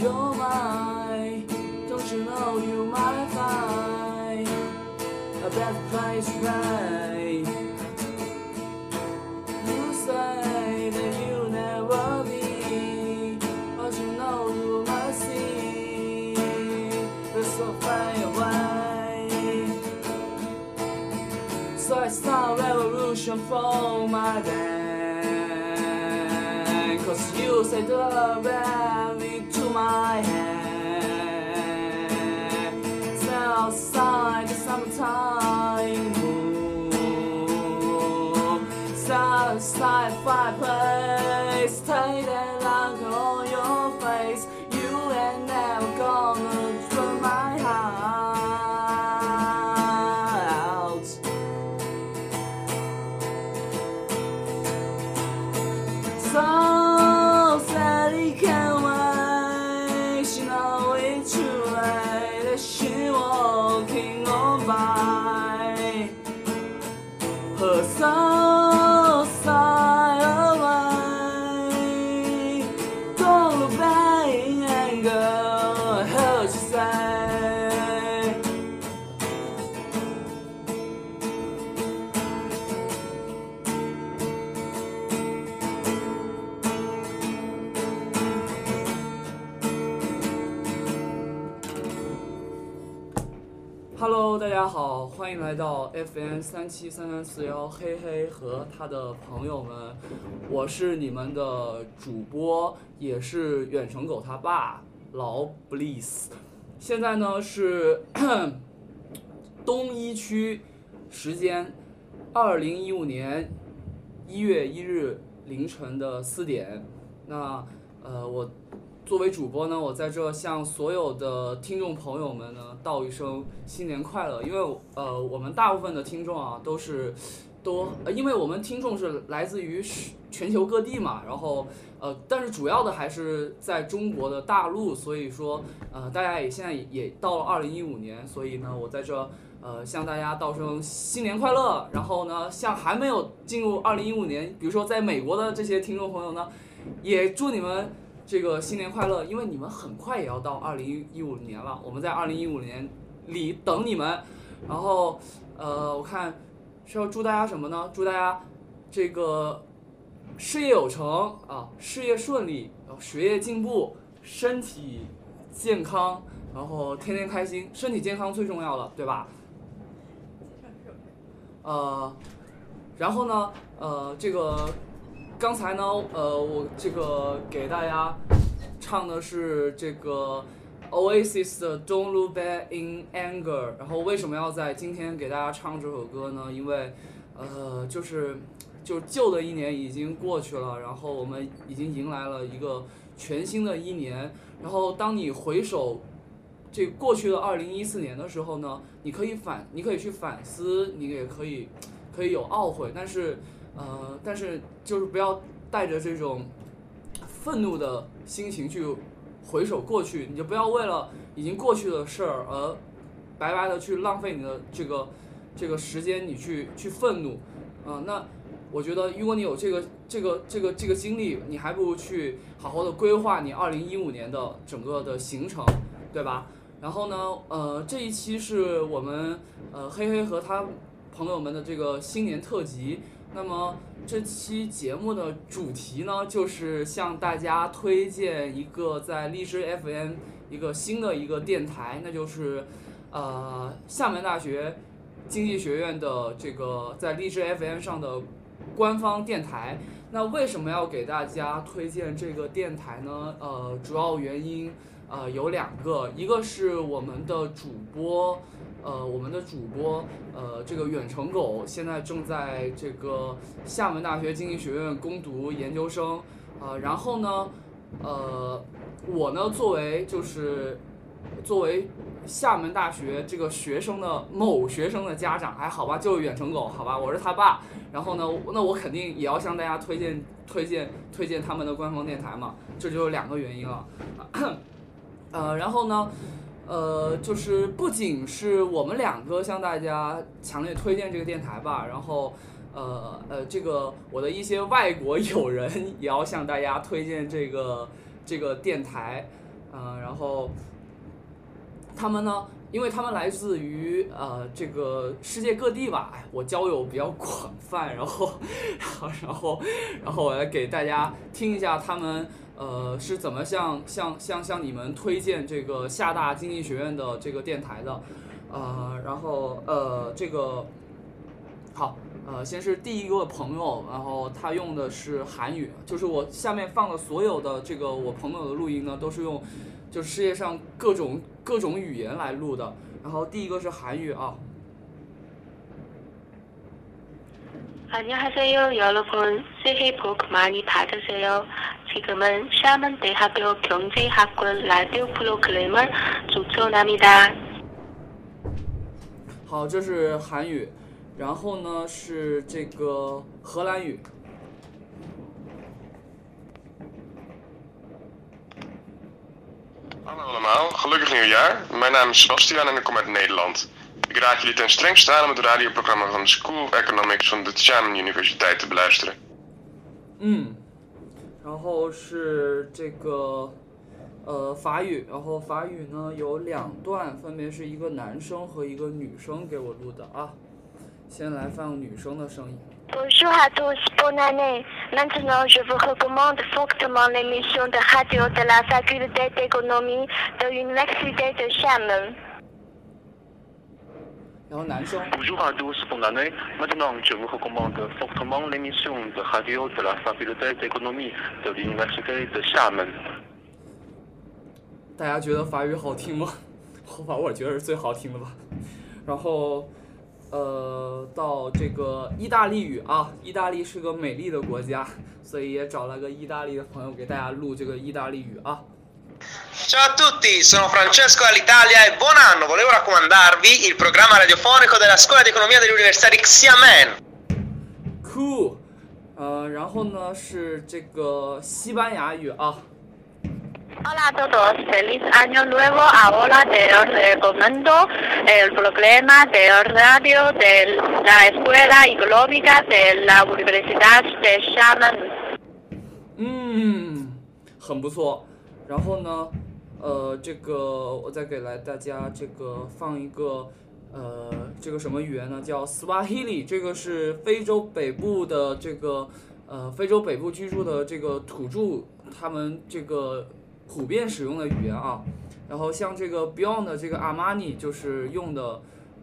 you're mine. Don't you know you might find a better place play? You say that you'll never be, but you know you must see. We're so far away. So I start revolution for my band. Cause you say the valley my hair. Outside the summertime. Ooh. Outside fireplace. Hello，大家好，欢迎来到 FM 三七三三四幺，嘿嘿和他的朋友们，我是你们的主播，也是远程狗他爸老 Bliss。现在呢是 东一区，时间二零一五年一月一日凌晨的四点。那呃，我作为主播呢，我在这向所有的听众朋友们呢道一声新年快乐，因为呃，我们大部分的听众啊都是都，因为我们听众是来自于全球各地嘛，然后呃，但是主要的还是在中国的大陆，所以说呃，大家也现在也到了二零一五年，所以呢，我在这。呃，向大家道声新年快乐。然后呢，向还没有进入二零一五年，比如说在美国的这些听众朋友呢，也祝你们这个新年快乐，因为你们很快也要到二零一五年了，我们在二零一五年里等你们。然后，呃，我看是要祝大家什么呢？祝大家这个事业有成啊，事业顺利，学业进步，身体健康，然后天天开心，身体健康最重要了，对吧？呃，然后呢，呃，这个刚才呢，呃，我这个给大家唱的是这个 Oasis 的 Don't Look Back in Anger。然后为什么要在今天给大家唱这首歌呢？因为呃，就是就旧的一年已经过去了，然后我们已经迎来了一个全新的一年。然后当你回首这过去的二零一四年的时候呢，你可以反，你可以去反思，你也可以可以有懊悔，但是呃，但是就是不要带着这种愤怒的心情去回首过去，你就不要为了已经过去的事儿而白白的去浪费你的这个这个时间，你去去愤怒，啊、那我觉得如果你有这个这个这个这个经历，你还不如去好好的规划你二零一五年的整个的行程，对吧？然后呢，呃，这一期是我们呃黑黑和他朋友们的这个新年特辑。那么这期节目的主题呢，就是向大家推荐一个在荔枝 FM 一个新的一个电台，那就是呃厦门大学经济学院的这个在荔枝 FM 上的官方电台。那为什么要给大家推荐这个电台呢？呃，主要原因呃有两个，一个是我们的主播，呃，我们的主播呃这个远程狗现在正在这个厦门大学经济学院攻读研究生，呃，然后呢，呃，我呢作为就是作为厦门大学这个学生的某学生的家长，还好吧，就是远程狗，好吧，我是他爸。然后呢，那我肯定也要向大家推荐推荐推荐他们的官方电台嘛，这就是两个原因了。呃，然后呢，呃，就是不仅是我们两个向大家强烈推荐这个电台吧，然后。呃呃，这个我的一些外国友人也要向大家推荐这个这个电台，嗯，然后他们呢，因为他们来自于呃这个世界各地吧，我交友比较广泛，然后 然后然后我来给大家听一下他们呃是怎么向向向向你们推荐这个厦大经济学院的这个电台的，呃，然后呃这个好。呃，先是第一个朋友，然后他用的是韩语，就是我下面放的所有的这个我朋友的录音呢，都是用，就是世界上各种各种语言来录的。然后第一个是韩语啊。안녕하세요여러분새해복많이받으세요지금은샤먼대학교경제학과라디오프로그램을주천합니다好，这是韩语。然后呢是这个荷兰语。Hallo allemaal, gelukkig nieuwjaar. Mijn naam is Sebastian en ik kom uit Nederland. Ik raad jullie ten strengste aan om het radioprogramma van de School of Economics van de Xiamen Universiteit te beluisteren. 嗯，然后是这个呃法语，然后法语呢有两段，分别是一个男生和一个女生给我录的啊。先来放女生的声音。Bonjour à tous, bonne année. Maintenant, je vous recommande fortement l'émission de radio de la faculté d'économie de l'université de Xiamen. 然后男生。Bonjour à tous, bonne année. Maintenant, je vous recommande fortement l'émission de radio de la faculté d'économie de l'université de Xiamen. 大家觉得法语好听吗？我把我觉得是最好听的吧。然后。呃，到这个意大利语啊，意大利是个美丽的国家，所以也找了个意大利的朋友给大家录这个意大利语啊。Ciao a tutti, sono Francesco dall'Italia e buon anno. Volevo raccomandarvi il programma radiofonico della Scuola di Economia dell'Università di Xiamen. Cool，呃，然后呢是这个西班牙语啊。 Hola a todos, feliz año nuevo. Ahora te recomiendo el programa de radio de la Escuela Económica de la Universidad de Xiamen. 嗯，很不错。 然后呢，呃，这个我再给来大家这个放一个，呃，这个什么语言呢？叫 Swahili，这个是非洲北部的这个，呃，非洲北部居住的这个土著他们这个。普遍使用的语言啊，然后像这个 Beyond 这个 Armani 就是用的，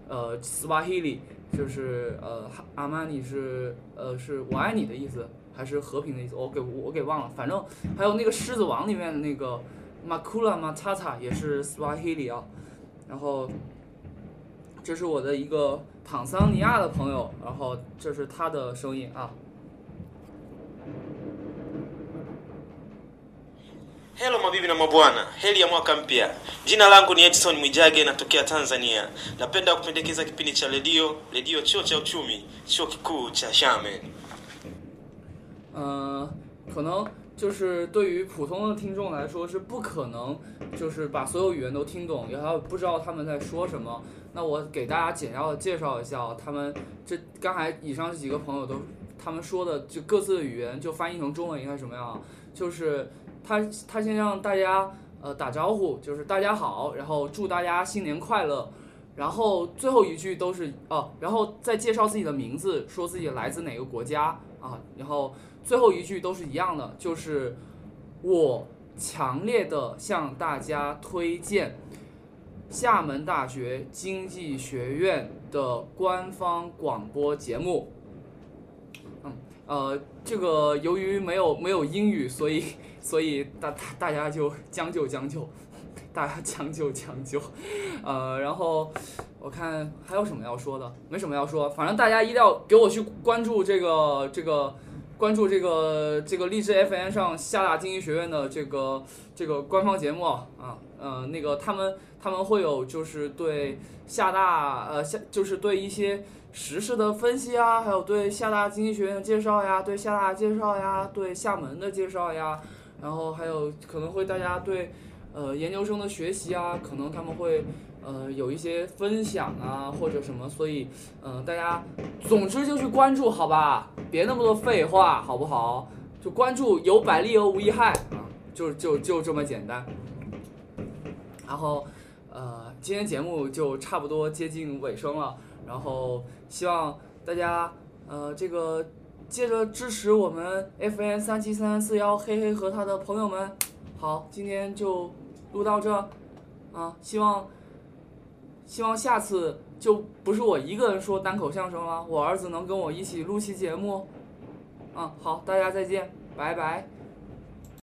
呃，Swahili 就是呃，Armani 是呃是我爱你的意思还是和平的意思？我给我给忘了，反正还有那个狮子王里面的那个 Makula Matata 也是 Swahili 啊，然后这是我的一个坦桑尼亚的朋友，然后这是他的声音啊。Hello mabibi na mabwana, heli ya mwaka mpya. Jina langu ni Edson Mwijage, natokea Tanzania. Napenda kupendekeza kipindi cha redio, redio chuo cha uchumi, chuo kikuu cha Xiamen. 呃，可能就是对于普通的听众来说是不可能，就是把所有语言都听懂，也还不知道他们在说什么。那我给大家简要的介绍一下，他们这刚才以上这几个朋友都他们说的就各自的语言就翻译成中文应该什么样？就是他他先让大家呃打招呼，就是大家好，然后祝大家新年快乐，然后最后一句都是哦，然后再介绍自己的名字，说自己来自哪个国家啊，然后最后一句都是一样的，就是我强烈的向大家推荐厦门大学经济学院的官方广播节目。嗯，呃，这个由于没有没有英语，所以所以大大大家就将就将就，大家将就将就，呃，然后我看还有什么要说的？没什么要说，反正大家一定要给我去关注这个这个。关注这个这个荔枝 FM 上厦大经济学院的这个这个官方节目啊，呃，那个他们他们会有就是对厦大呃厦就是对一些时事的分析啊，还有对厦大经济学院的介绍呀，对厦大介绍呀，对厦门的介绍呀，然后还有可能会大家对呃研究生的学习啊，可能他们会。呃，有一些分享啊，或者什么，所以，呃，大家，总之就去关注，好吧，别那么多废话，好不好？就关注，有百利而无一害啊，就就就这么简单。然后呃，今天节目就差不多接近尾声了，然后希望大家呃这个接着支持我们 FN 三七三四幺黑黑和他的朋友们。好，今天就录到这，啊，希望希望下次就不是我一个人说单口相声了，我儿子能跟我一起录期节目。嗯，好，大家再见，拜拜。